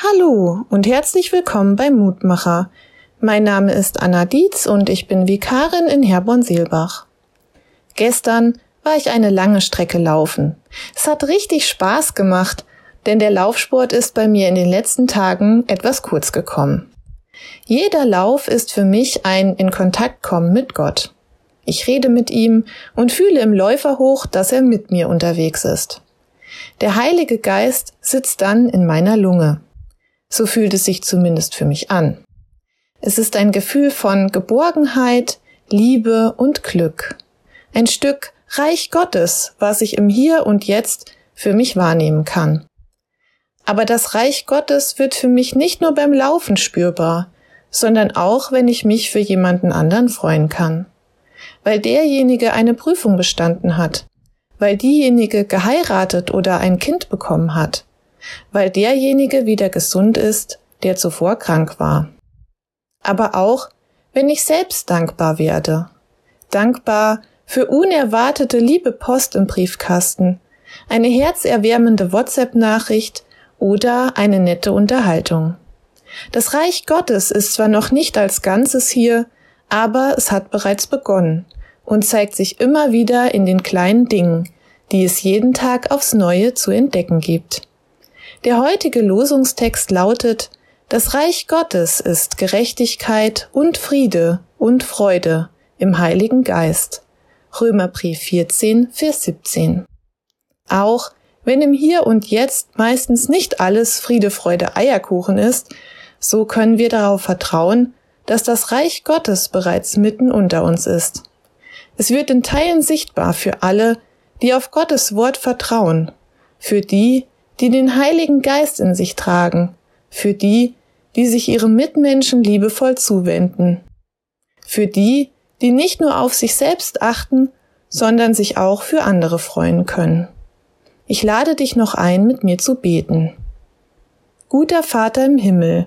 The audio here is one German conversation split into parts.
Hallo und herzlich willkommen bei Mutmacher. Mein Name ist Anna Dietz und ich bin Vikarin in Herborn-Seelbach. Gestern war ich eine lange Strecke laufen. Es hat richtig Spaß gemacht, denn der Laufsport ist bei mir in den letzten Tagen etwas kurz gekommen. Jeder Lauf ist für mich ein in Kontakt kommen mit Gott. Ich rede mit ihm und fühle im Läuferhoch, dass er mit mir unterwegs ist. Der Heilige Geist sitzt dann in meiner Lunge. So fühlt es sich zumindest für mich an. Es ist ein Gefühl von Geborgenheit, Liebe und Glück. Ein Stück Reich Gottes, was ich im Hier und Jetzt für mich wahrnehmen kann. Aber das Reich Gottes wird für mich nicht nur beim Laufen spürbar, sondern auch, wenn ich mich für jemanden anderen freuen kann. Weil derjenige eine Prüfung bestanden hat, weil diejenige geheiratet oder ein Kind bekommen hat, weil derjenige wieder gesund ist, der zuvor krank war. Aber auch, wenn ich selbst dankbar werde. Dankbar für unerwartete liebe Post im Briefkasten, eine herzerwärmende WhatsApp-Nachricht oder eine nette Unterhaltung. Das Reich Gottes ist zwar noch nicht als Ganzes hier, aber es hat bereits begonnen und zeigt sich immer wieder in den kleinen Dingen, die es jeden Tag aufs Neue zu entdecken gibt. Der heutige Losungstext lautet, das Reich Gottes ist Gerechtigkeit und Friede und Freude im Heiligen Geist. Römerbrief 14, Vers 17. Auch wenn im Hier und Jetzt meistens nicht alles Friede, Freude, Eierkuchen ist, so können wir darauf vertrauen, dass das Reich Gottes bereits mitten unter uns ist. Es wird in Teilen sichtbar für alle, die auf Gottes Wort vertrauen, für die, die den Heiligen Geist in sich tragen, für die, die sich ihrem Mitmenschen liebevoll zuwenden, für die, die nicht nur auf sich selbst achten, sondern sich auch für andere freuen können. Ich lade dich noch ein, mit mir zu beten. Guter Vater im Himmel,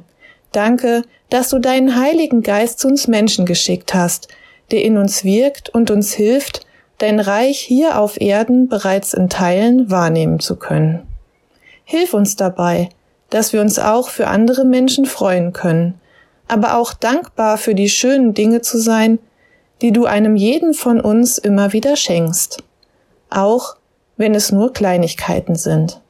danke, dass du deinen Heiligen Geist zu uns Menschen geschickt hast, der in uns wirkt und uns hilft, dein Reich hier auf Erden bereits in Teilen wahrnehmen zu können. Hilf uns dabei, dass wir uns auch für andere Menschen freuen können, aber auch dankbar für die schönen Dinge zu sein, die du einem jeden von uns immer wieder schenkst, auch wenn es nur Kleinigkeiten sind.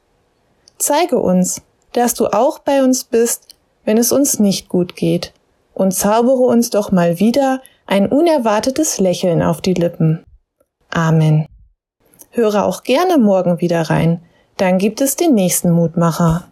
Zeige uns, dass du auch bei uns bist, wenn es uns nicht gut geht, und zaubere uns doch mal wieder ein unerwartetes Lächeln auf die Lippen. Amen. Höre auch gerne morgen wieder rein, dann gibt es den nächsten Mutmacher.